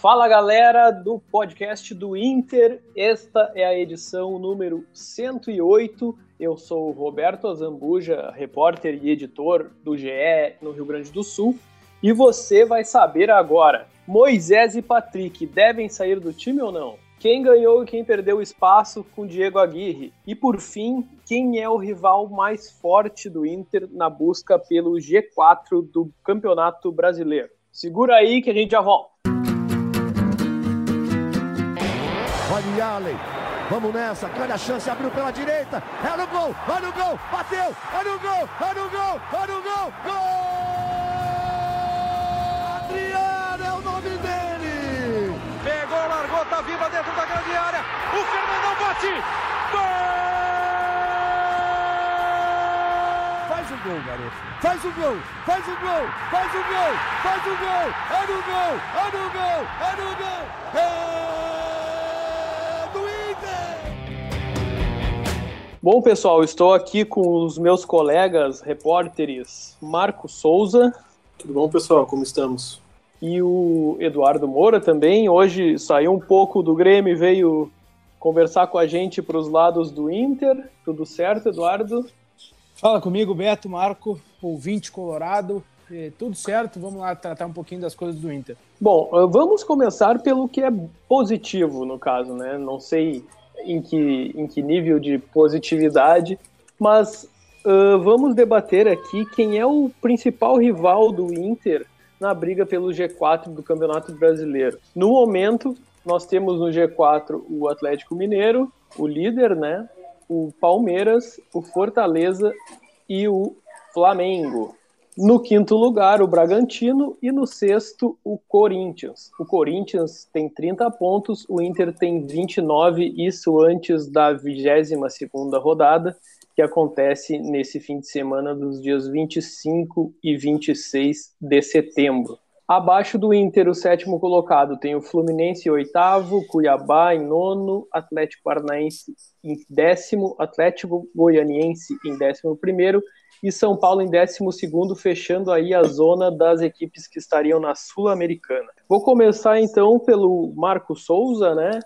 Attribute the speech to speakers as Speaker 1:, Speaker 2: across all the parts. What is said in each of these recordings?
Speaker 1: Fala galera do podcast do Inter, esta é a edição número 108. Eu sou o Roberto Azambuja, repórter e editor do GE no Rio Grande do Sul, e você vai saber agora: Moisés e Patrick devem sair do time ou não? Quem ganhou e quem perdeu espaço com Diego Aguirre? E por fim, quem é o rival mais forte do Inter na busca pelo G4 do Campeonato Brasileiro? Segura aí que a gente já volta.
Speaker 2: Olha Allen. Vamos nessa, grande a chance, abriu pela direita, é no gol, olha o gol, bateu, olha o gol, olha o gol, olha o gol, gol! Adriano é o nome dele!
Speaker 3: Pegou, largou, tá viva dentro da grande área, o Fernandão bate, gol!
Speaker 2: Faz o gol, garoto, faz o gol, faz o gol, faz o gol, faz o gol, é no gol, é no gol, é no gol, é...
Speaker 1: Bom, pessoal, estou aqui com os meus colegas repórteres Marco Souza.
Speaker 4: Tudo bom, pessoal? Como estamos?
Speaker 1: E o Eduardo Moura também. Hoje saiu um pouco do Grêmio e veio conversar com a gente para os lados do Inter. Tudo certo, Eduardo?
Speaker 5: Fala comigo, Beto, Marco, ouvinte colorado. tudo certo, vamos lá tratar um pouquinho das coisas do Inter.
Speaker 1: Bom, vamos começar pelo que é positivo, no caso, né? Não sei em que, em que nível de positividade, mas uh, vamos debater aqui quem é o principal rival do Inter na briga pelo G4 do Campeonato Brasileiro. No momento, nós temos no G4 o Atlético Mineiro, o líder, né? O Palmeiras, o Fortaleza e o Flamengo. No quinto lugar, o Bragantino. E no sexto, o Corinthians. O Corinthians tem 30 pontos, o Inter tem 29, isso antes da 22 rodada, que acontece nesse fim de semana dos dias 25 e 26 de setembro. Abaixo do Inter, o sétimo colocado tem o Fluminense em oitavo, Cuiabá em nono, Atlético Paranaense em décimo, Atlético Goianiense em décimo primeiro e São Paulo em 12 fechando aí a zona das equipes que estariam na Sul-Americana. Vou começar então pelo Marco Souza, né,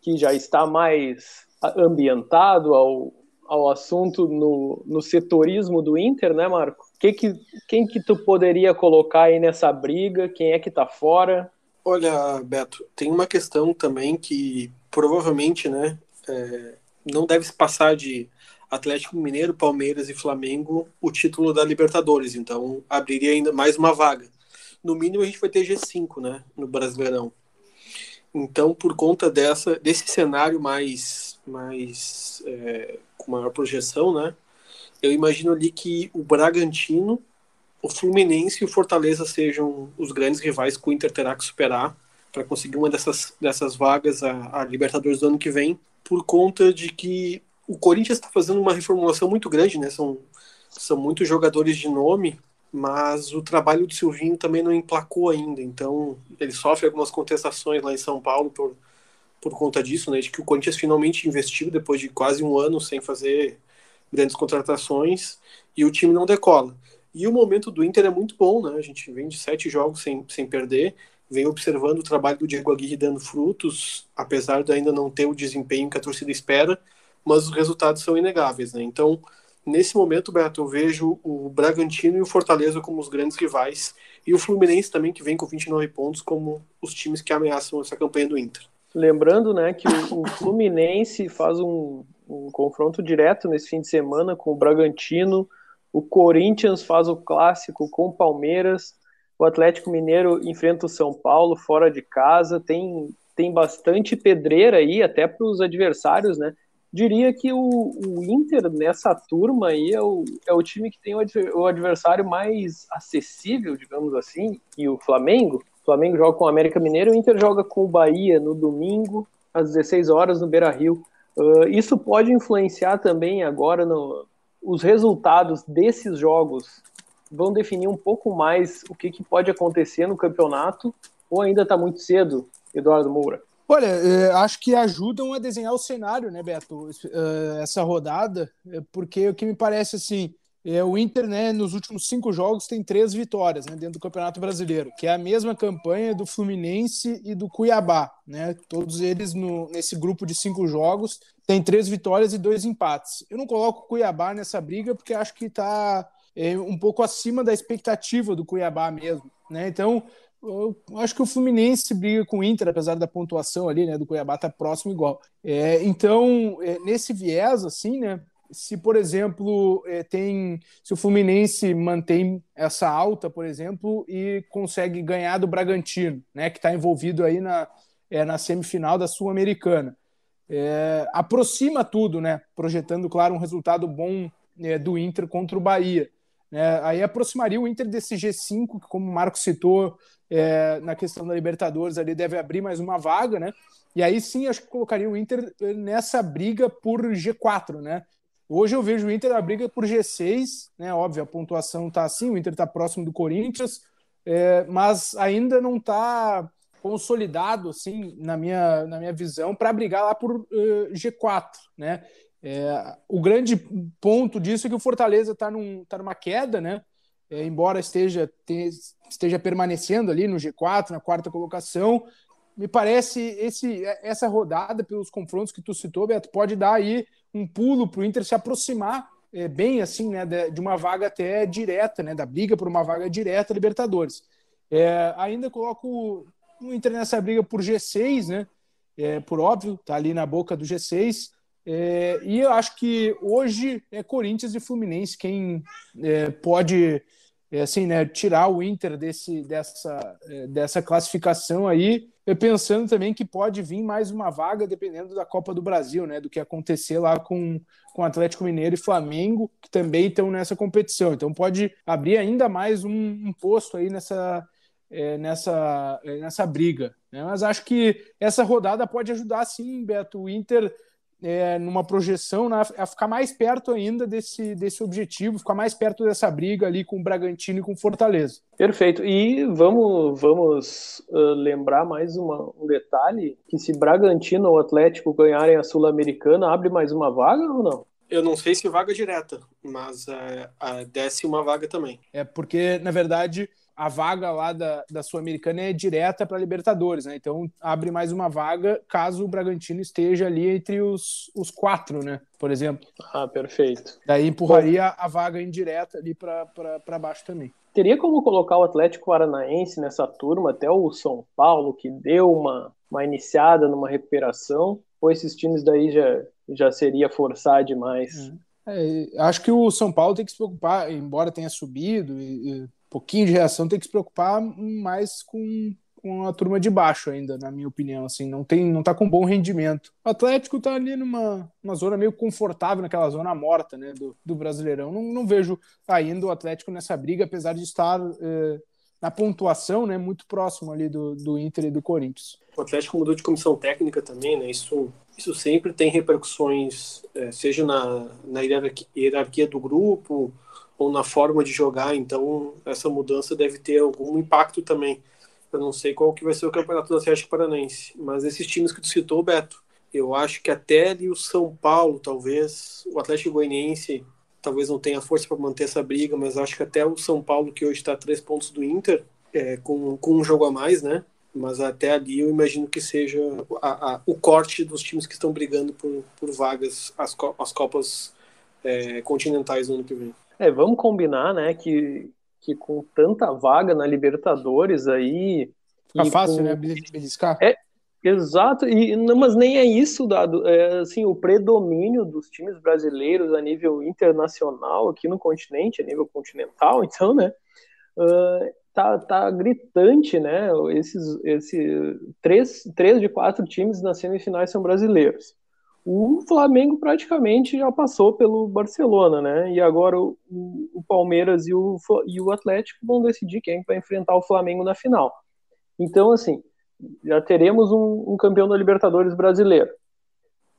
Speaker 1: que já está mais ambientado ao, ao assunto no, no setorismo do Inter, né, Marco? Que que, quem que tu poderia colocar aí nessa briga? Quem é que tá fora?
Speaker 4: Olha, Beto, tem uma questão também que provavelmente, né, é, não deve se passar de Atlético Mineiro, Palmeiras e Flamengo o título da Libertadores, então abriria ainda mais uma vaga. No mínimo a gente vai ter G5, né, no Brasileirão. Então, por conta dessa desse cenário mais mais é, com maior projeção, né, eu imagino ali que o Bragantino, o Fluminense e o Fortaleza sejam os grandes rivais que o Inter terá que superar para conseguir uma dessas dessas vagas a, a Libertadores do ano que vem, por conta de que o Corinthians está fazendo uma reformulação muito grande, né? São, são muitos jogadores de nome, mas o trabalho do Silvinho também não emplacou ainda. Então, ele sofre algumas contestações lá em São Paulo por, por conta disso, né? De que o Corinthians finalmente investiu depois de quase um ano sem fazer grandes contratações e o time não decola. E o momento do Inter é muito bom, né? A gente vem de sete jogos sem, sem perder, vem observando o trabalho do Diego Aguirre dando frutos, apesar de ainda não ter o desempenho que a torcida espera mas os resultados são inegáveis, né? Então, nesse momento, Beto, eu vejo o Bragantino e o Fortaleza como os grandes rivais e o Fluminense também, que vem com 29 pontos, como os times que ameaçam essa campanha do Inter.
Speaker 1: Lembrando, né, que o, o Fluminense faz um, um confronto direto nesse fim de semana com o Bragantino, o Corinthians faz o clássico com o Palmeiras, o Atlético Mineiro enfrenta o São Paulo fora de casa, tem, tem bastante pedreira aí, até para os adversários, né? Diria que o, o, Inter nessa turma aí é o, é o time que tem o, adversário mais acessível, digamos assim, e o Flamengo. O Flamengo joga com o América Mineiro, o Inter joga com o Bahia no domingo, às 16 horas, no Beira Rio. Uh, isso pode influenciar também agora no, os resultados desses jogos vão definir um pouco mais o que, que pode acontecer no campeonato, ou ainda está muito cedo, Eduardo Moura?
Speaker 5: Olha, é, acho que ajudam a desenhar o cenário, né, Beto? É, essa rodada, é, porque o que me parece assim, é, o Inter, né, nos últimos cinco jogos, tem três vitórias né, dentro do Campeonato Brasileiro, que é a mesma campanha do Fluminense e do Cuiabá. Né? Todos eles no, nesse grupo de cinco jogos têm três vitórias e dois empates. Eu não coloco o Cuiabá nessa briga porque acho que está é, um pouco acima da expectativa do Cuiabá mesmo. Né? Então, eu acho que o Fluminense briga com o Inter, apesar da pontuação ali, né, do Cuiabá tá próximo igual. É, então, é, nesse viés, assim, né, se, por exemplo, é, tem. Se o Fluminense mantém essa alta, por exemplo, e consegue ganhar do Bragantino, né? Que está envolvido aí na, é, na semifinal da Sul-Americana. É, aproxima tudo, né? Projetando, claro, um resultado bom é, do Inter contra o Bahia. É, aí aproximaria o Inter desse G5, que, como o Marco citou é, na questão da Libertadores, ali deve abrir mais uma vaga, né? E aí sim, acho que colocaria o Inter nessa briga por G4, né? Hoje eu vejo o Inter na briga por G6, né? Óbvio, a pontuação tá assim, o Inter está próximo do Corinthians, é, mas ainda não está consolidado, assim, na minha, na minha visão, para brigar lá por uh, eh, G4, né? É, o grande ponto disso é que o Fortaleza está num, tá numa queda, né? É, embora esteja, te, esteja permanecendo ali no G4, na quarta colocação, me parece esse, essa rodada, pelos confrontos que tu citou, Beto, pode dar aí um pulo para o Inter se aproximar é, bem assim, né, de, uma vaga até direta, né, da briga por uma vaga direta Libertadores. É, ainda coloco o Inter nessa briga por G6, né, é, por óbvio, tá ali na boca do G6. É, e eu acho que hoje é Corinthians e Fluminense quem é, pode é, assim, né, tirar o Inter desse, dessa, é, dessa classificação aí, pensando também que pode vir mais uma vaga dependendo da Copa do Brasil, né, do que acontecer lá com, com Atlético Mineiro e Flamengo, que também estão nessa competição. Então pode abrir ainda mais um, um posto aí nessa, é, nessa, é, nessa briga. Né? Mas acho que essa rodada pode ajudar sim, Beto, o Inter é, numa projeção né, a ficar mais perto ainda desse, desse objetivo, ficar mais perto dessa briga ali com o Bragantino e com o Fortaleza.
Speaker 1: Perfeito. E vamos, vamos uh, lembrar mais uma, um detalhe, que se Bragantino ou Atlético ganharem a Sul-Americana, abre mais uma vaga ou não?
Speaker 4: Eu não sei se vaga direta, mas uh, desce uma vaga também.
Speaker 5: É porque, na verdade, a vaga lá da, da Sul-Americana é direta para Libertadores, né? Então abre mais uma vaga caso o Bragantino esteja ali entre os, os quatro, né? Por exemplo.
Speaker 1: Ah, perfeito.
Speaker 5: Daí empurraria Bom, a vaga indireta ali para baixo também.
Speaker 1: Teria como colocar o Atlético Paranaense nessa turma, até o São Paulo, que deu uma, uma iniciada numa recuperação, ou esses times daí já, já seria forçar demais?
Speaker 5: É. É, acho que o São Paulo tem que se preocupar, embora tenha subido e, e pouquinho de reação, tem que se preocupar mais com, com a turma de baixo ainda, na minha opinião. Assim, não tem, não tá com bom rendimento. O Atlético tá ali numa uma zona meio confortável, naquela zona morta né, do, do Brasileirão. Não, não vejo ainda o Atlético nessa briga, apesar de estar eh, na pontuação né, muito próximo ali do, do Inter e do Corinthians.
Speaker 4: O Atlético mudou de comissão técnica também, né? Isso, isso sempre tem repercussões, eh, seja na, na hierarquia do grupo, ou na forma de jogar, então essa mudança deve ter algum impacto também. Eu não sei qual que vai ser o campeonato do Atlético Paranaense, mas esses times que tu citou, Beto, eu acho que até ali o São Paulo, talvez, o Atlético Goianiense talvez não tenha força para manter essa briga, mas acho que até o São Paulo, que hoje está a três pontos do Inter, é, com, com um jogo a mais, né? Mas até ali eu imagino que seja a, a, o corte dos times que estão brigando por, por vagas as, as Copas é, continentais no ano que vem.
Speaker 1: É, vamos combinar, né, que, que com tanta vaga na Libertadores aí.
Speaker 5: Fica fácil, com... né, beliscar?
Speaker 1: É, exato, e, não, mas nem é isso, dado. É, assim, o predomínio dos times brasileiros a nível internacional aqui no continente, a nível continental, então, né, uh, tá, tá gritante, né, esses, esses três, três de quatro times nas semifinais são brasileiros o Flamengo praticamente já passou pelo Barcelona, né? E agora o, o, Palmeiras e o, e o Atlético vão decidir quem vai enfrentar o Flamengo na final. Então, assim, já teremos um, um campeão da Libertadores brasileiro.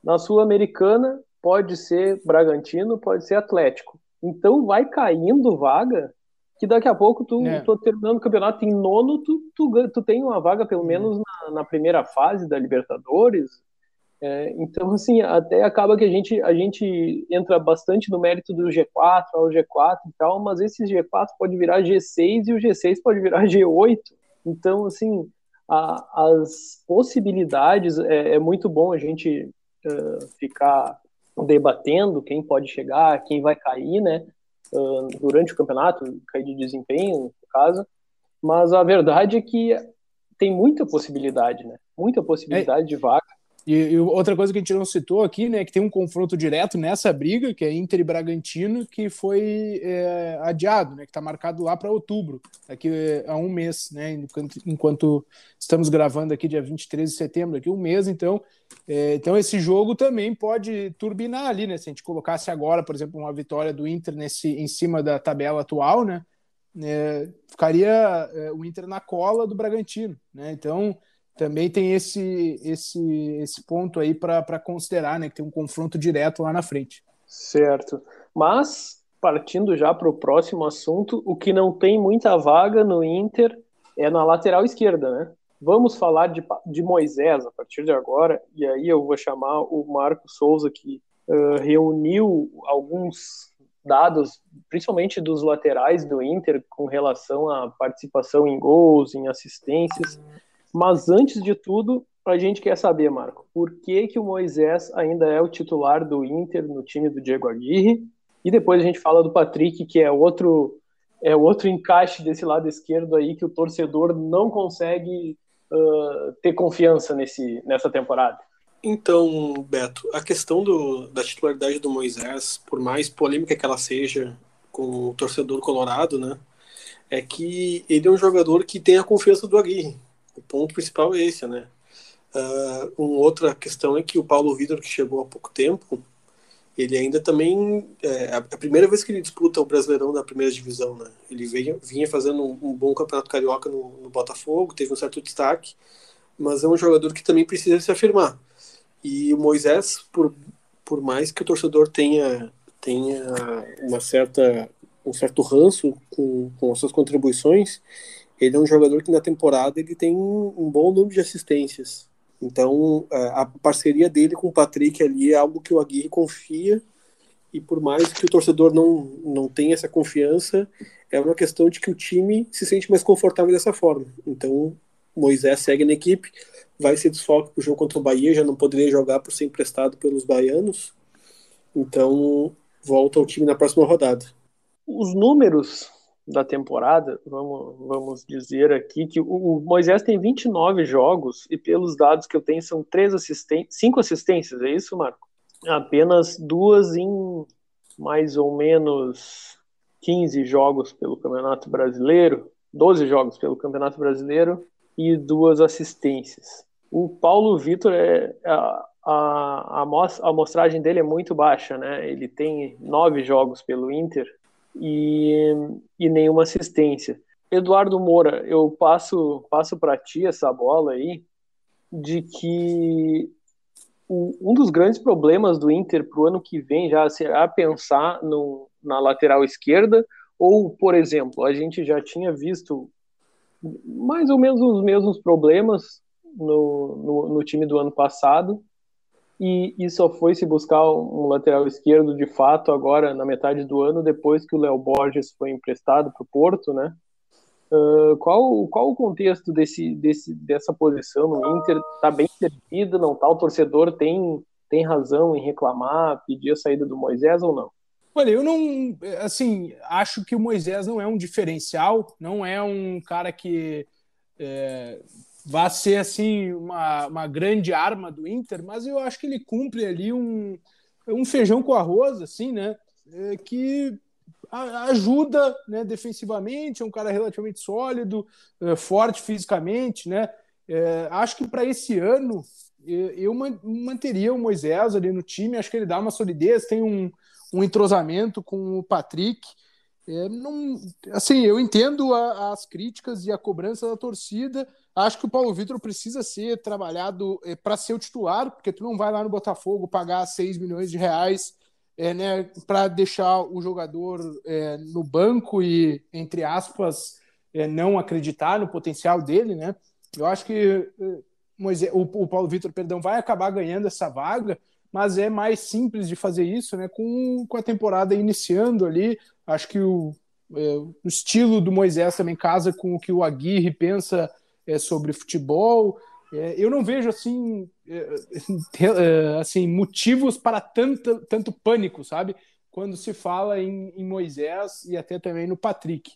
Speaker 1: Na Sul-Americana, pode ser Bragantino, pode ser Atlético. Então, vai caindo vaga que daqui a pouco tu, é. tu terminando o campeonato em nono, tu, tu, tu tem uma vaga pelo é. menos na, na primeira fase da Libertadores, É, então, assim, até acaba que a gente, a gente entra bastante no mérito do G4 ao G4 e tal, mas esse G4 pode virar G6 e o G6 pode virar G8. Então, assim, a, as possibilidades, é, é, muito bom a gente uh, ficar debatendo quem pode chegar, quem vai cair, né, uh, durante o campeonato, cair de desempenho, no caso, mas a verdade é que tem muita possibilidade, né, muita possibilidade é. de vaga,
Speaker 5: e, e, outra coisa que a gente não citou aqui, né, que tem um confronto direto nessa briga, que é Inter e Bragantino, que foi é, adiado, né, que está marcado lá para outubro, daqui a um mês, né, enquanto, enquanto, estamos gravando aqui dia 23 de setembro, aqui um mês, então, é, então esse jogo também pode turbinar ali, né, se a gente colocasse agora, por exemplo, uma vitória do Inter nesse, em cima da tabela atual, né, é, ficaria é, o Inter na cola do Bragantino, né, então também tem esse, esse, esse ponto aí para considerar, né? Que tem um confronto direto lá na frente.
Speaker 1: Certo. Mas, partindo já para o próximo assunto, o que não tem muita vaga no Inter é na lateral esquerda, né? Vamos falar de, de Moisés a partir de agora, e aí eu vou chamar o Marco Souza, que uh, reuniu alguns dados, principalmente dos laterais do Inter, com relação à participação em gols, em assistências. Mas antes de tudo, a gente quer saber, Marco, por que, que o Moisés ainda é o titular do Inter no time do Diego Aguirre? E depois a gente fala do Patrick, que é outro é outro encaixe desse lado esquerdo aí que o torcedor não consegue uh, ter confiança nesse, nessa temporada.
Speaker 4: Então, Beto, a questão do, da titularidade do Moisés, por mais polêmica que ela seja com o torcedor colorado, né, é que ele é um jogador que tem a confiança do Aguirre. Ponto principal é esse, né? Uh, uma outra questão é que o Paulo Vitor, que chegou há pouco tempo, ele ainda também é a primeira vez que ele disputa o Brasileirão da primeira divisão, né? Ele veio, vinha fazendo um, um bom campeonato carioca no, no, Botafogo, teve um certo destaque, mas é um jogador que também precisa se afirmar. E o Moisés, por, por mais que o torcedor tenha tenha uma certa um certo ranço com, com as suas contribuições, ele é um jogador que na temporada ele tem um bom número de assistências. Então, é, a parceria dele com o Patrick ali é algo que o Aguirre confia e por mais que o torcedor não, não tenha essa confiança, é uma questão de que o time se sente mais confortável dessa forma. Então, Moisés segue na equipe, vai ser desfoque para o jogo contra o Bahia, já não poderia jogar por ser emprestado pelos baianos. Então, volta ao time na próxima rodada.
Speaker 1: Os números da temporada, vamos, vamos dizer aqui que o, Moisés tem 29 jogos e pelos dados que eu tenho são três assistências, cinco assistências, é isso, Marco? Apenas duas em mais ou menos 15 jogos pelo Campeonato Brasileiro, 12 jogos pelo Campeonato Brasileiro e duas assistências. O Paulo Vitor é a, a, a amostragem dele é muito baixa, né? Ele tem nove jogos pelo Inter e, e nenhuma assistência. Eduardo Moura, eu passo passo para ti essa bola aí de que um dos grandes problemas do Inter para o ano que vem já será pensar no, na lateral esquerda ou, por exemplo, a gente já tinha visto mais ou menos os mesmos problemas no, no, no time do ano passado e, e só foi se buscar um lateral esquerdo de fato agora na metade do ano, depois que o Léo Borges foi emprestado para o Porto, né? Uh, qual, qual o contexto desse, desse, dessa posição no Inter? Está bem servida, não tá? O torcedor tem, tem razão em reclamar, pedir a saída do Moisés ou não?
Speaker 5: Olha, eu não, assim, acho que o Moisés não é um diferencial, não é um cara que é, vá ser assim uma, uma grande arma do Inter, mas eu acho que ele cumpre ali um, um feijão com arroz, assim, né? É, que ajuda né, defensivamente, é um cara relativamente sólido, é, forte fisicamente, né? É, acho que para esse ano eu manteria o Moisés ali no time, acho que ele dá uma solidez, tem um, um entrosamento com o Patrick. É, não, assim, eu entendo a, as críticas e a cobrança da torcida, Acho que o Paulo Vitor precisa ser trabalhado é, para ser o titular, porque tu não vai lá no Botafogo pagar 6 milhões de reais é, né, para deixar o jogador é, no banco e, entre aspas, não acreditar no potencial dele. Né? Eu acho que Moisés, o, o Paulo Vitor, perdão, vai acabar ganhando essa vaga, mas é mais simples de fazer isso, né? Com, com a temporada iniciando ali, acho que o, o estilo do Moisés também casa com o que o Aguirre pensa é, sobre futebol. É, eu não vejo assim, é, é, assim motivos para tanto, tanto pânico, sabe? Quando se fala em, em Moisés e até também no Patrick.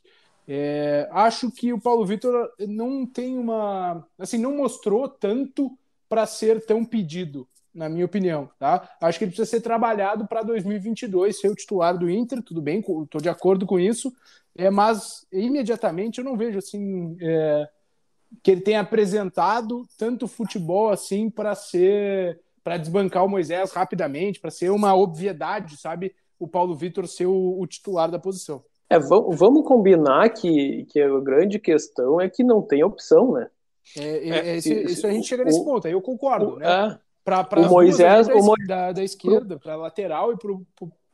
Speaker 5: É, acho que o Paulo Vitor não tem uma. Assim, não mostrou tanto para ser tão pedido, na minha opinião. Tá? Acho que ele precisa ser trabalhado para 2022, ser o titular do Inter, tudo bem, estou de acordo com isso, é, mas imediatamente eu não vejo assim. É, que ele tenha apresentado tanto futebol assim para ser para desbancar o Moisés rapidamente, para ser uma obviedade, sabe? O Paulo Vitor ser o, o titular da posição.
Speaker 1: É, vamos combinar que, que a grande questão é que não tem opção, né?
Speaker 5: É, é, é isso, isso, a gente chega nesse o, ponto, aí eu concordo, o, né?
Speaker 1: É, pra o Moisés,
Speaker 5: da, o da, da esquerda, para lateral e para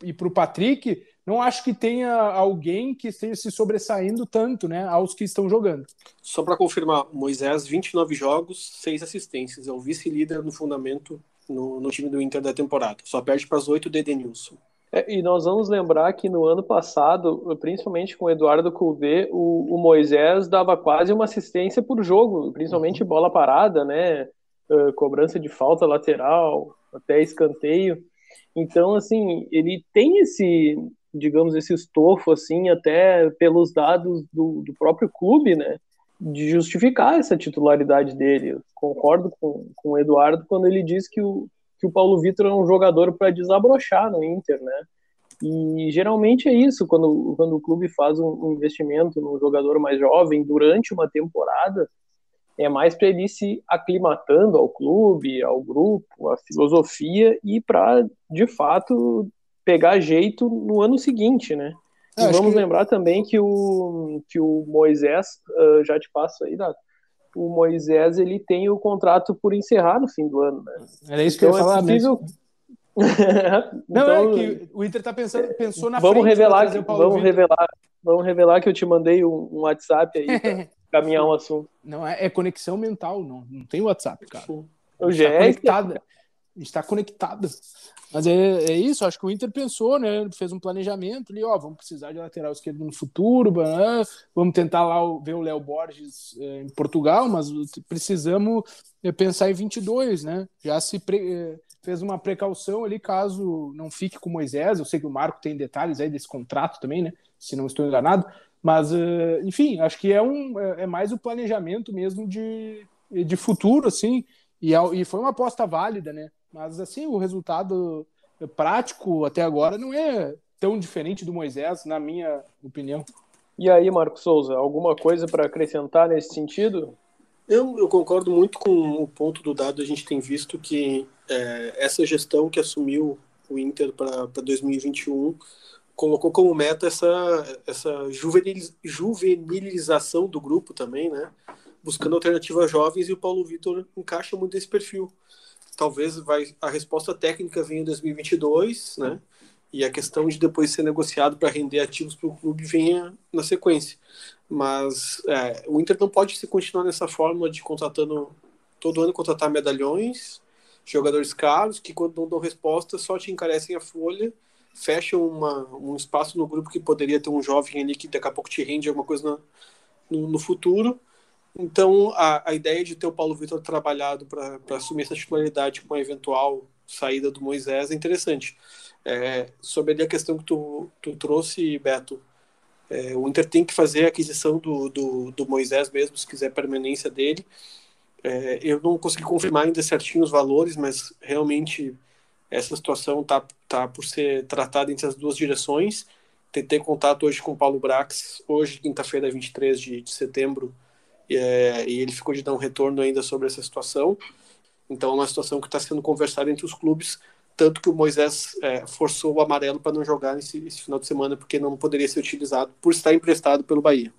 Speaker 5: e pro Patrick, não acho que tenha alguém que esteja se sobressaindo tanto, né, aos que estão jogando.
Speaker 4: Só para confirmar, Moisés, 29 jogos, 6 assistências, é o vice-líder no fundamento no, no, time do Inter da temporada. Só perde para as 8 do Edenilson.
Speaker 1: É, e nós vamos lembrar que no ano passado, principalmente com o Eduardo Coudet, o, o Moisés dava quase uma assistência por jogo, principalmente uhum. bola parada, né? Uh, cobrança de falta lateral, até escanteio. Então, assim, ele tem esse, digamos, esse estofo, assim, até pelos dados do, do próprio clube, né? De justificar essa titularidade dele. Eu concordo com, com o Eduardo quando ele diz que o, que o Paulo Vitor é um jogador para desabrochar no Inter, né? E geralmente é isso, quando, quando o clube faz um, investimento num jogador mais jovem durante uma temporada, é mais para ele se aclimatando ao clube, ao grupo, à filosofia e para, de fato, pegar jeito no ano seguinte, né? E vamos que... lembrar também que o, que o Moisés, uh, já te passo aí, Dato, o Moisés ele tem o contrato por encerrar no fim do ano, né?
Speaker 5: Era isso que então, eu ia é falar é possível... Não, é então, é que o Inter tá pensando, pensou na
Speaker 1: vamos
Speaker 5: frente
Speaker 1: revelar que, vamos Vitor. revelar, vamos revelar que eu te mandei um, um WhatsApp aí pra caminhar um assunto.
Speaker 5: Não é, é, conexão mental, não, não tem WhatsApp, cara.
Speaker 1: O GE está
Speaker 5: conectado. Está conectado. Mas é, é, isso, acho que o Inter pensou, né? Fez um planejamento ali, ó, vamos precisar de lateral esquerdo no futuro, vamos tentar lá ver o Léo Borges é, em Portugal, mas precisamos é, pensar em 22, né? Já se pre, é, fez uma precaução ali caso não fique com Moisés. Eu sei que o Marco tem detalhes aí desse contrato também, né? Se não estou enganado. Mas, é, enfim, acho que é, um, é, é mais o planejamento mesmo de, de futuro, assim. E, e foi uma aposta válida, né? Mas assim, o resultado prático até agora não é tão diferente do Moisés, na minha opinião.
Speaker 1: E aí, Marco Souza, alguma coisa para acrescentar nesse sentido?
Speaker 4: Eu, eu, concordo muito com o ponto do dado. A gente tem visto que é, essa gestão que assumiu o Inter para 2021 colocou como meta essa, essa juveniliz, juvenilização do grupo também, né? Buscando alternativas jovens e o Paulo Vitor encaixa muito nesse perfil talvez vai, a resposta técnica venha em 2022, né? E a questão de depois ser negociado para render ativos para o clube venha na sequência. Mas é, o Inter não pode se continuar nessa forma de contratando todo ano contratar medalhões, jogadores caros que quando não dão resposta só te encarecem a folha, fecham uma, um espaço no grupo que poderia ter um jovem ali que daqui a pouco te rende alguma coisa no, no futuro então, a, a ideia de ter o Paulo Vitor trabalhado para assumir essa titularidade com a eventual saída do Moisés é interessante. É, sobre a questão que tu, tu trouxe, Beto, é, o Inter tem que fazer a aquisição do, do, do Moisés mesmo, se quiser permanência dele. É, eu não consegui confirmar ainda certinho os valores, mas realmente essa situação está tá por ser tratada entre as duas direções. Tentei contato hoje com o Paulo Brax, hoje, quinta-feira, 23 de, de setembro, é, e ele ficou de dar um retorno ainda sobre essa situação. Então, é uma situação que está sendo conversada entre os clubes, tanto que o Moisés é, forçou o amarelo para não jogar nesse, esse final de semana, porque não poderia ser utilizado por estar emprestado pelo Bahia.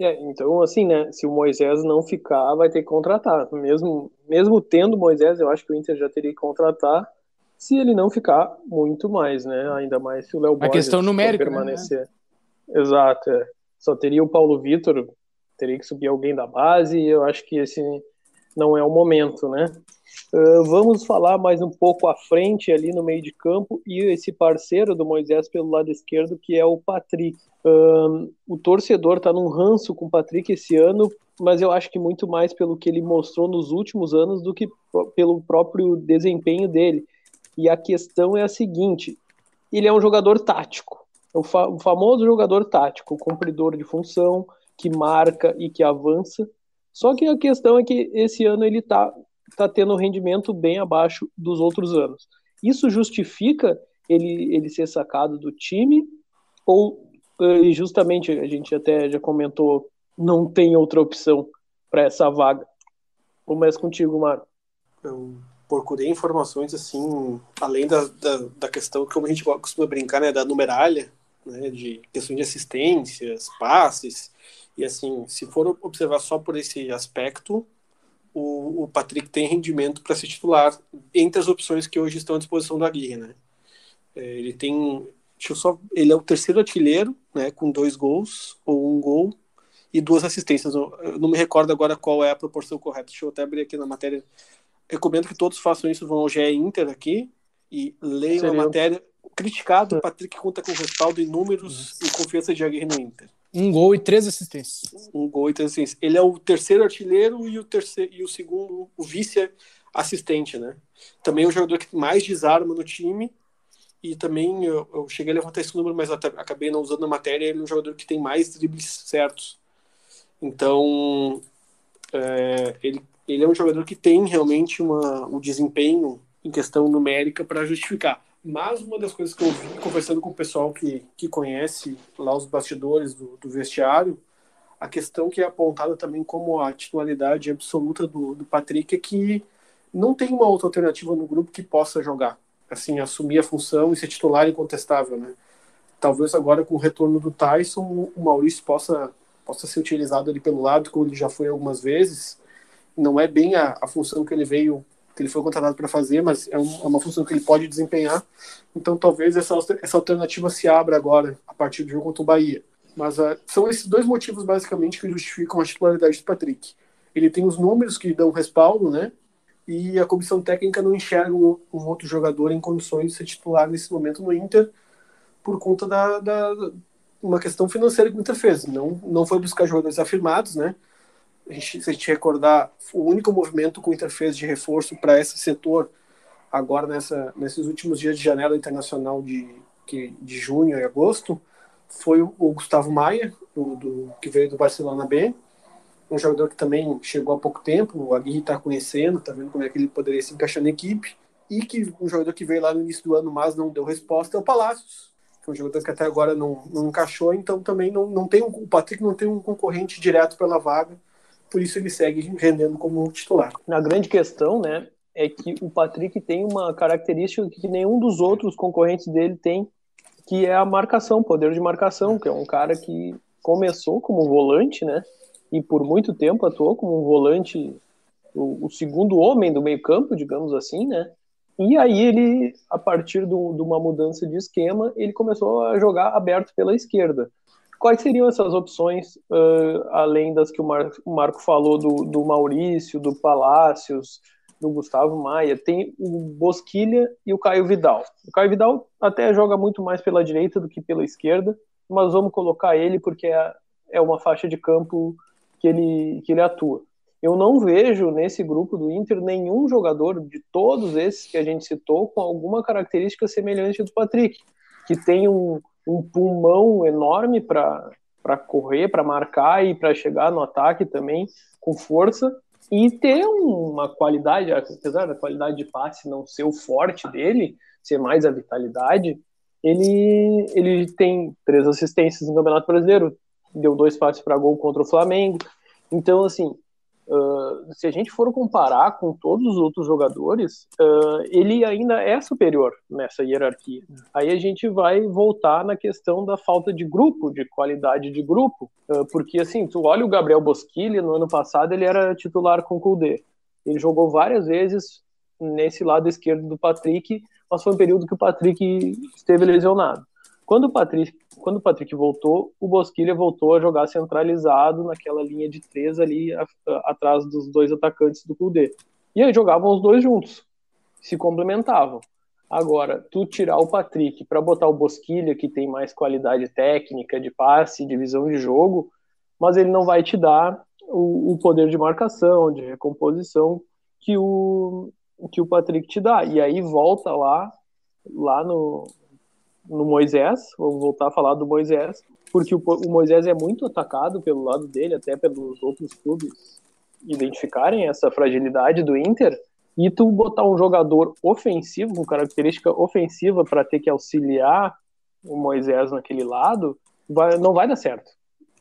Speaker 1: É, então, assim, né, se o Moisés não ficar, vai ter que contratar. Mesmo, mesmo tendo o Moisés, eu acho que o Inter já teria que contratar. Se ele não ficar, muito mais, né? Ainda mais se o Léo Borges
Speaker 5: questão numérica,
Speaker 1: né? permanecer. Né? Exato. É. Só teria o Paulo Vitor, teria que subir alguém da base. Eu acho que esse não é o momento, né? Uh, vamos falar mais um pouco à frente ali no meio de campo e esse parceiro do Moisés pelo lado esquerdo que é o Patrick. Uh, o torcedor está num ranço com o Patrick esse ano, mas eu acho que muito mais pelo que ele mostrou nos últimos anos do que pelo próprio desempenho dele. E a questão é a seguinte: ele é um jogador tático, o, fa o famoso jogador tático, cumpridor de função, que marca e que avança. Só que a questão é que esse ano ele está está tendo um rendimento bem abaixo dos outros anos. Isso justifica ele, ele ser sacado do time ou eh, justamente a gente até já comentou não tem outra opção para essa vaga? Começa contigo, Marco.
Speaker 4: Eu procurei informações assim, além da, da, da questão que a gente costuma brincar, né, da numeralha, né, de questão de assistências, passes, e assim, se for observar só por esse aspecto, o, o Patrick tem rendimento para ser titular entre as opções que hoje estão à disposição da Aguirre, né? É, ele tem, deixa eu só, ele é o terceiro artilheiro, né, com dois gols ou um gol e duas assistências. Eu não me recordo agora qual é a proporção correta. Deixa eu até abrir aqui na matéria. Recomendo que todos façam isso, vão ao GE Inter aqui e leiam Seria... a matéria. Criticado, o Patrick conta com respaldo em números uhum. e confiança de Aguirre no Inter.
Speaker 5: Um gol e três assistências.
Speaker 4: Um gol e três assistências. Ele é o terceiro artilheiro e o, terceiro, e o segundo, o vice-assistente, né? Também é o jogador que mais desarma no time. E também eu, eu cheguei a levantar esse número, mas acabei não usando a matéria. Ele é um jogador que tem mais dribles certos. Então, é, ele, ele é um jogador que tem realmente uma, um desempenho em questão numérica para justificar. Mas uma das coisas que eu vi conversando com o pessoal que, que conhece lá os bastidores do, do vestiário, a questão que é apontada também como a titularidade absoluta do, do Patrick é que não tem uma outra alternativa no grupo que possa jogar, assim, assumir a função e ser titular incontestável, né? Talvez agora com o retorno do Tyson, o Maurício possa, possa ser utilizado ali pelo lado, como ele já foi algumas vezes. Não é bem a, a função que ele veio que ele foi contratado para fazer, mas é, um, é, uma função que ele pode desempenhar. Então talvez essa, essa alternativa se abra agora, a partir do jogo contra o Bahia. Mas uh, são esses dois motivos, basicamente, que justificam a titularidade do Patrick. Ele tem os números que dão respaldo, né? E a comissão técnica não enxerga um, um outro jogador em condições de ser titular nesse momento no Inter por conta da, da uma questão financeira que o Inter fez. Não, não foi buscar jogadores afirmados, né? A gente, se a gente recordar, o único movimento que o Inter fez de reforço para esse setor agora nessa, nesses últimos dias de janela internacional de, que, de junho e agosto foi o, o Gustavo Maia, do, do, que veio do Barcelona B, um jogador que também chegou há pouco tempo, o Aguirre está conhecendo, está vendo como é que ele poderia se encaixar na equipe, e que um jogador que veio lá no início do ano, mas não deu resposta, é o Palácios, que é um jogador que até agora não, não encaixou, então também não, não tem um, o Patrick não tem um concorrente direto pela vaga, por isso ele segue rendendo como titular.
Speaker 1: Na grande questão, né, é que o Patrick tem uma característica que nenhum dos outros concorrentes dele tem, que é a marcação, poder de marcação, que é um cara que começou como volante, né, e por muito tempo atuou como um volante, o, o segundo homem do meio campo, digamos assim, né, e aí ele, a partir de uma mudança de esquema, ele começou a jogar aberto pela esquerda. Quais seriam essas opções, uh, além das que o, Mar o Marco falou, do, do, Maurício, do Palácios, do Gustavo Maia? Tem o Bosquilha e o Caio Vidal. O Caio Vidal até joga muito mais pela direita do que pela esquerda, mas vamos colocar ele porque é, é uma faixa de campo que ele, que ele atua. Eu não vejo nesse grupo do Inter nenhum jogador de todos esses que a gente citou com alguma característica semelhante do Patrick, que tem um, um pulmão enorme para correr, para marcar e para chegar no ataque também com força e ter uma qualidade, apesar da qualidade de passe não ser o forte dele, ser mais a vitalidade, ele, ele tem três assistências no Campeonato Brasileiro, deu dois passes para gol contra o Flamengo. Então, assim, Uh, se a gente for comparar com todos os outros jogadores, uh, ele ainda é superior nessa hierarquia. Aí a gente vai voltar na questão da falta de grupo, de qualidade de grupo, uh, porque assim, tu olha o Gabriel Bosquilha, no ano passado ele era titular com o Kudê. Ele jogou várias vezes nesse lado esquerdo do Patrick, mas foi um período que o Patrick esteve lesionado. Quando o Patrick, quando o Patrick voltou, o Bosquilha voltou a jogar centralizado naquela linha de três ali a, a, atrás dos dois atacantes do Cudê. E aí jogavam os dois juntos, se complementavam. Agora, tu tirar o Patrick para botar o Bosquilha, que tem mais qualidade técnica, de passe, de visão de jogo, mas ele não vai te dar o, o poder de marcação, de recomposição que o, que o Patrick te dá. E aí volta lá, lá no, no Moisés, vou voltar a falar do Moisés, porque o, o Moisés é muito atacado pelo lado dele, até pelos outros clubes identificarem essa fragilidade do Inter, e tu botar um jogador ofensivo, com característica ofensiva, para ter que auxiliar o Moisés naquele lado, vai, não vai dar certo.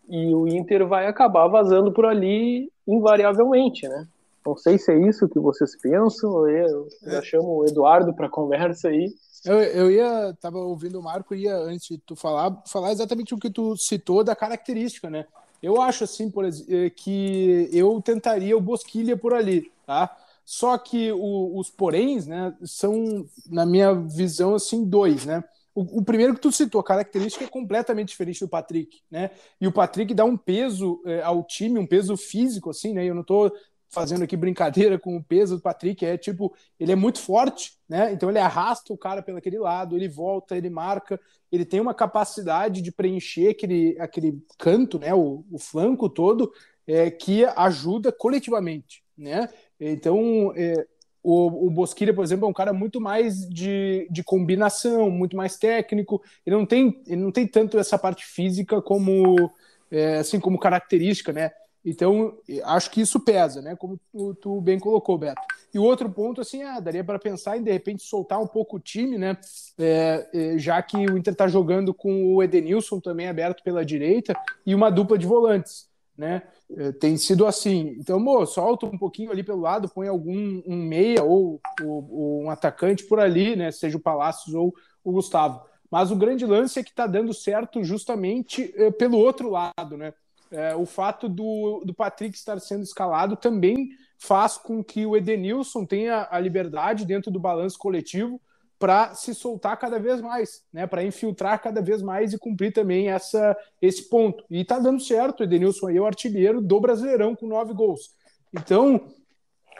Speaker 1: E o Inter vai acabar vazando por ali invariavelmente, né? Não sei se é isso que vocês pensam, eu já chamo o Eduardo para conversa aí.
Speaker 5: Eu, eu ia, tava ouvindo o Marco, ia, antes de tu falar, falar exatamente o que tu citou da característica, né? Eu acho, assim, por exemplo, eh, que eu tentaria o Bosquilha por ali, tá? Só que o, os poréns, né, são, na minha visão, assim, dois, né? O, o, primeiro que tu citou, a característica é completamente diferente do Patrick, né? E o Patrick dá um peso é, ao time, um peso físico, assim, né? Eu não tô fazendo aqui brincadeira com o peso do Patrick, é tipo, ele é muito forte, né? Então ele arrasta o cara pelo aquele lado, ele volta, ele marca, ele tem uma capacidade de preencher aquele, aquele canto, né? O, o flanco todo, é, que ajuda coletivamente, né? Então, é, o, o Bosquilha, por exemplo, é um cara muito mais de, de combinação, muito mais técnico. Ele não tem, ele não tem tanto essa parte física como, é, assim, como característica, né? Então, acho que isso pesa, né? Como tu, tu bem colocou, Beto. E o outro ponto, assim, ah, daria para pensar em, de repente, soltar um pouco o time, né? É, é, já que o Inter está jogando com o Edenilson também aberto pela direita e uma dupla de volantes, né? É, tem sido assim. Então, mo, solta um pouquinho ali pelo lado, põe algum um meia ou, ou, ou um atacante por ali, né? Seja o Palácios ou o Gustavo. Mas o grande lance é que está dando certo justamente é, pelo outro lado, né? É, o fato do, do Patrick estar sendo escalado também faz com que o Edenilson tenha a liberdade dentro do balanço coletivo para se soltar cada vez mais, né, para infiltrar cada vez mais e cumprir também essa, esse ponto. E está dando certo, o Edenilson aí é o artilheiro do Brasileirão com nove gols. Então,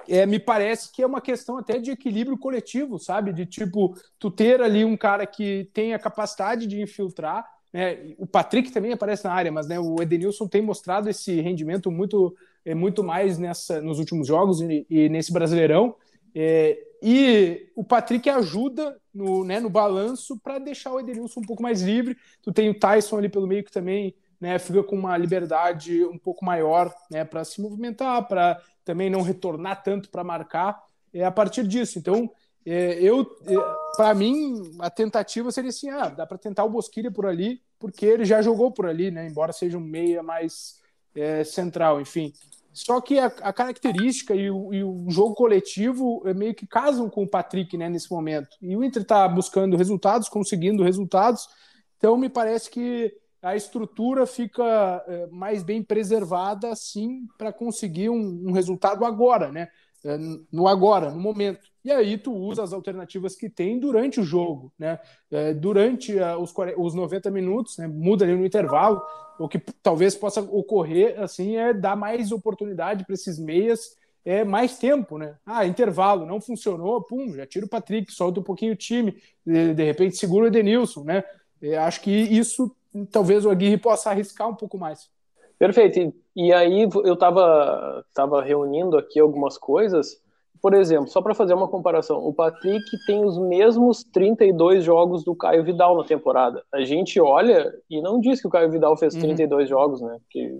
Speaker 5: é, me parece que é uma questão até de equilíbrio coletivo, sabe? De tipo, tu ter ali um cara que tem a capacidade de infiltrar, é, o Patrick também aparece na área, mas né, o Edenilson tem mostrado esse rendimento muito, é, muito mais nessa, nos últimos jogos e, e nesse Brasileirão. É, e o Patrick ajuda no, né, no balanço para deixar o Edenilson um pouco mais livre. Tu tem o Tyson ali pelo meio que também né, fica com uma liberdade um pouco maior né, para se movimentar, para também não retornar tanto para marcar. É a partir disso. Então, eu, é, para mim, a tentativa seria assim: ah, dá para tentar o Bosquilha por ali, porque ele já jogou por ali, né? Embora seja um meia mais é, central, enfim. Só que a, a característica e o, e o, jogo coletivo é, meio que casam com o Patrick né, nesse momento. E o Inter está buscando resultados, conseguindo resultados. Então, me parece que a estrutura fica é, mais bem preservada, sim, para conseguir um, um resultado agora, né? É, no agora, no momento. E aí tu usa as alternativas que tem durante o jogo, né? É, durante uh, os, 40, os 90 minutos, né? muda ali no intervalo. O que talvez possa ocorrer assim é dar mais oportunidade para esses meias, é mais tempo, né? Ah, intervalo, não funcionou, pum, já tira o Patrick, solta um pouquinho o time, de, de repente segura o Edenilson, né? Eu acho que isso talvez o Aguirre possa arriscar um pouco mais.
Speaker 1: Perfeito. E aí eu estava tava reunindo aqui algumas coisas por exemplo, só para fazer uma comparação, o Patrick tem os mesmos 32 jogos do Caio Vidal na temporada. A gente olha e não diz que o Caio Vidal fez 32 uhum. jogos, né? Porque,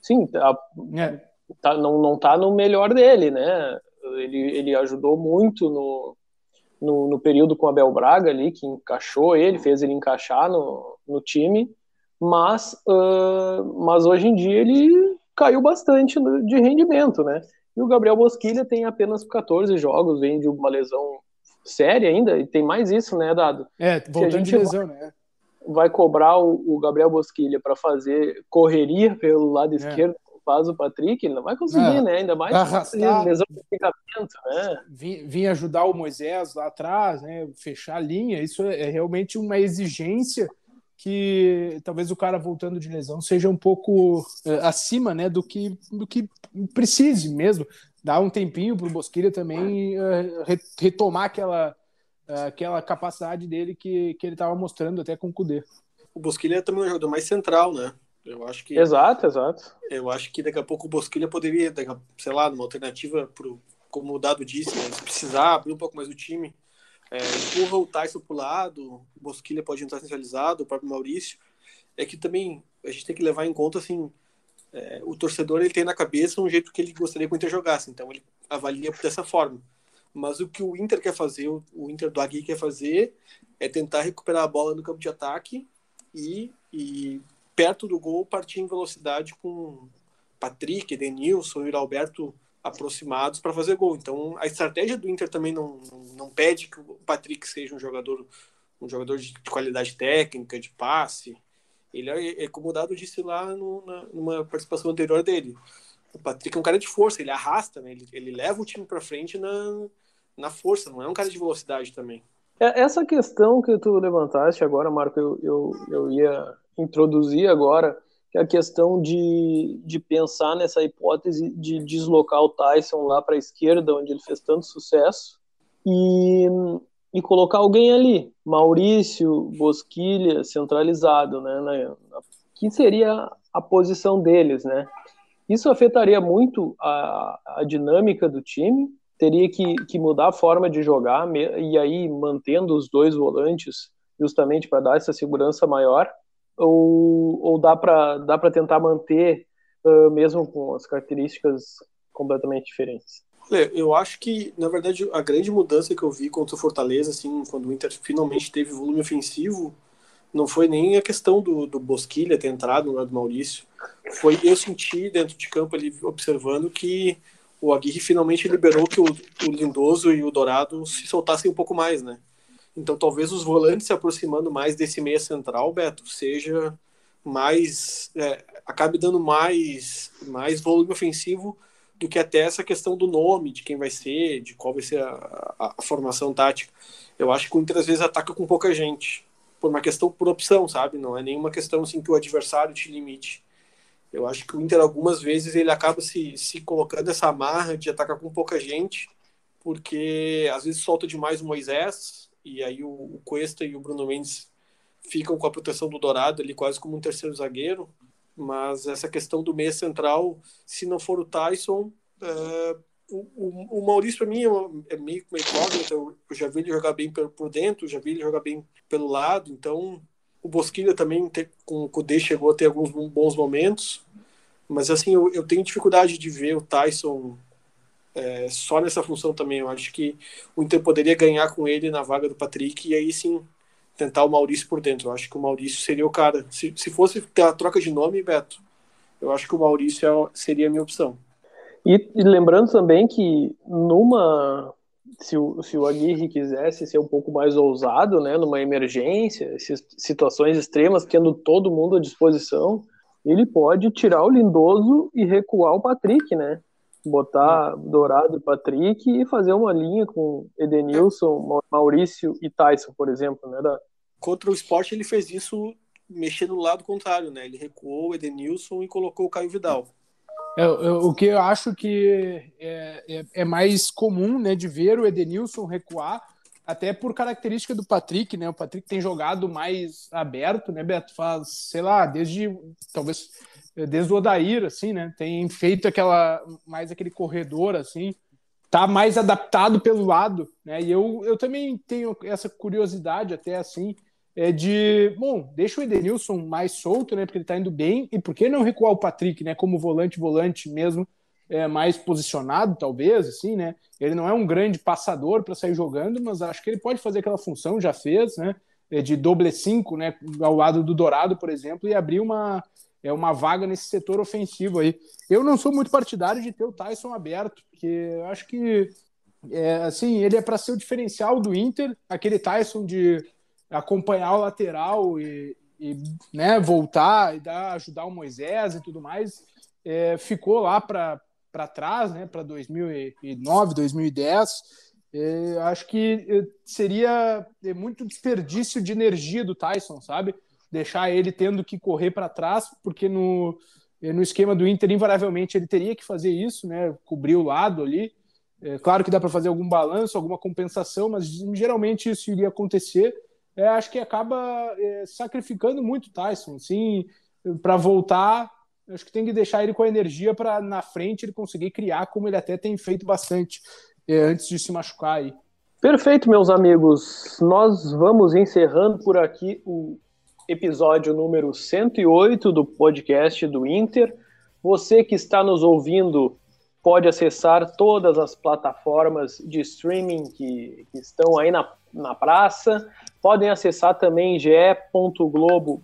Speaker 1: sim, tá, é. tá, não, não tá no melhor dele, né? Ele, ele ajudou muito no, no, no, período com o Abel Braga ali, que encaixou ele, fez ele encaixar no, no time, mas, uh, mas hoje em dia ele caiu bastante de rendimento, né? E o Gabriel Bosquilha tem apenas 14 jogos, vem de uma lesão séria ainda, e tem mais isso, né, Dado?
Speaker 5: É, voltando de lesão, vai, né?
Speaker 1: Vai cobrar o, o Gabriel Bosquilha para fazer correria pelo lado é. esquerdo, faz o Patrick, ele não vai conseguir, é. né? Ainda mais
Speaker 5: Arrastar, lesão de ligamento, né? Vim, vim, ajudar o Moisés lá atrás, né? Fechar a linha, isso é, é realmente uma exigência que talvez o cara voltando de lesão seja um pouco é, acima né, do, que, do que precise mesmo. Dar um tempinho para o Bosquilha também é, retomar aquela, aquela capacidade dele que, que ele estava mostrando até com o Cudê.
Speaker 4: O Bosquilha é também um jogador mais central, né? Eu acho que.
Speaker 1: Exato, exato.
Speaker 4: Eu acho que daqui a pouco o Bosquilha poderia, sei lá, numa alternativa, pro, como o Dado disse, né, se precisar abrir um pouco mais o time, é, empurra o Tyson pro lado, o Bosquilha pode entrar centralizado, o próprio Maurício. É que também a gente tem que levar em conta, assim, é, o torcedor ele tem na cabeça um jeito que ele gostaria que o Inter jogasse, então ele avalia dessa forma. Mas o que o Inter quer fazer, o, o Inter do Agui quer fazer, é tentar recuperar a bola no campo de ataque e, e perto do gol partir em velocidade com Patrick, Denilson e Alberto aproximados para fazer gol. Então a estratégia do Inter também não, não, pede que o Patrick seja um jogador um jogador de qualidade técnica, de passe. Ele é, é como o Dado disse lá no, na, numa participação anterior dele. O Patrick é um cara de força, ele arrasta, né? ele, ele leva o time para frente na, na força, não é um cara de velocidade também.
Speaker 1: É, essa questão que tu levantaste agora, Marco, eu, eu, eu ia introduzir agora, que é a questão de, de pensar nessa hipótese de deslocar o Tyson lá para a esquerda, onde ele fez tanto sucesso, e, e colocar alguém ali, Maurício, Bosquilha, centralizado, né, na, que seria a posição deles, né? Isso afetaria muito a, a dinâmica do time, teria que, que mudar a forma de jogar, e aí mantendo os dois volantes, justamente para dar essa segurança maior, ou, ou dá para dá tentar manter, uh, mesmo com as características completamente diferentes?
Speaker 4: Eu acho que, na verdade, a grande mudança que eu vi contra o Fortaleza, assim, quando o Inter finalmente teve volume ofensivo, não foi nem a questão do, do Bosquilha ter entrado no lado do Maurício. Foi eu senti dentro de campo ali, observando que o Aguirre finalmente liberou que o, o Lindoso e o Dourado se soltassem um pouco mais, né? Então talvez os volantes se aproximando mais desse meia central, Beto, seja mais é, acabe dando mais mais volume ofensivo do que até essa questão do nome, de quem vai ser, de qual vai ser a, a, a formação tática. Eu acho que o Inter às vezes ataca com pouca gente, por uma questão por opção, sabe? Não é nenhuma questão assim que o adversário te limite. Eu acho que o Inter algumas vezes ele acaba se, se colocando essa amarra de atacar com pouca gente, porque às vezes solta demais o Moisés, e aí o, o Cuesta e o Bruno Mendes ficam com a proteção do Dourado ali quase como um terceiro zagueiro, mas essa questão do meia central, se não for o Tyson, é, o, o, o, Maurício para mim é, é meio meio incógnito, eu, eu já vi ele jogar bem por, por dentro, já vi ele jogar bem pelo lado, então o Bosquilha também tem, com o Kudê chegou a ter alguns bons momentos, mas assim, eu, eu tenho dificuldade de ver o Tyson é, só nessa função também. Eu acho que o Inter poderia ganhar com ele na vaga do Patrick e aí sim tentar o Maurício por dentro. Eu acho que o Maurício seria o cara. Se, se fosse a troca de nome, Beto, eu acho que o Maurício é, seria a minha opção.
Speaker 1: E, e, lembrando também que numa. Se o, se o Aguirre quisesse ser um pouco mais ousado, né, numa emergência, situações extremas, tendo todo mundo à disposição, ele pode tirar o Lindoso e recuar o Patrick, né? Botar Dourado, Patrick e fazer uma linha com Edenilson, Maurício e Tyson, por exemplo, né? Da...
Speaker 4: Contra o esporte ele fez isso mexendo no lado contrário, né? Ele recuou o Edenilson e colocou o Caio Vidal.
Speaker 5: É, o que eu acho que é, é, é, mais comum, né, de ver o Edenilson recuar, até por característica do Patrick, né? O Patrick tem jogado mais aberto, né, Beto? Faz, sei lá, desde talvez desde o Odair, assim, né? Tem feito aquela mais aquele corredor, assim, tá mais adaptado pelo lado, né? E eu, eu também tenho essa curiosidade até assim é de, bom, deixa o Edenilson mais solto, né? Porque ele tá indo bem e por que não recuar o Patrick, né? Como volante, volante mesmo, é, mais posicionado, talvez, assim, né? Ele não é um grande passador para sair jogando, mas acho que ele pode fazer aquela função, já fez, né? É, de doble cinco, né? Ao lado do Dourado, por exemplo, e abrir uma é uma vaga nesse setor ofensivo aí. Eu não sou muito partidário de ter o Tyson aberto, porque eu acho que é, assim, ele é para ser o diferencial do Inter, aquele Tyson de acompanhar o lateral e, e né, voltar e dar, ajudar o Moisés e tudo mais, é, ficou lá para trás, né, para 2009, 2010. É, acho que é, seria é, muito desperdício de energia do Tyson, sabe? Deixar ele tendo que correr para trás, porque no, no esquema do Inter, invariavelmente, ele teria que fazer isso, né? Cobrir o lado ali. É, claro que dá para fazer algum balanço, alguma compensação, mas geralmente isso iria acontecer. É, acho que acaba é, sacrificando muito o Tyson, sim, para voltar. Acho que tem que deixar ele com a energia para na frente ele conseguir criar, como ele até tem feito bastante é, antes de se machucar aí.
Speaker 1: Perfeito, meus amigos. Nós vamos encerrando por aqui o episódio número 108 do podcast do Inter. Você que está nos ouvindo pode acessar todas as plataformas de streaming que, que estão aí na, na praça. Podem acessar também ge.globo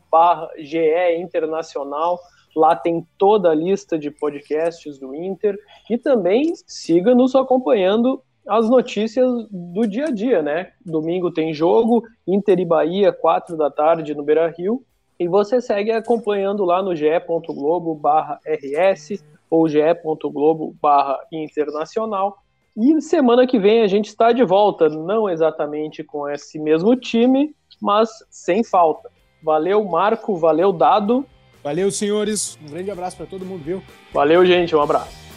Speaker 1: GE Internacional. Lá tem toda a lista de podcasts do Inter. E também siga nos acompanhando as notícias do dia a dia, né? Domingo tem jogo, Inter e Bahia, 4 da tarde no Beira Rio. E você segue acompanhando lá no ge.globo barra RS ou ge.globo internacional. E semana que vem a gente está de volta, não exatamente com esse mesmo time, mas sem falta. Valeu, Marco, valeu, Dado.
Speaker 5: Valeu, senhores. Um grande abraço para todo mundo, viu?
Speaker 1: Valeu, gente, um abraço.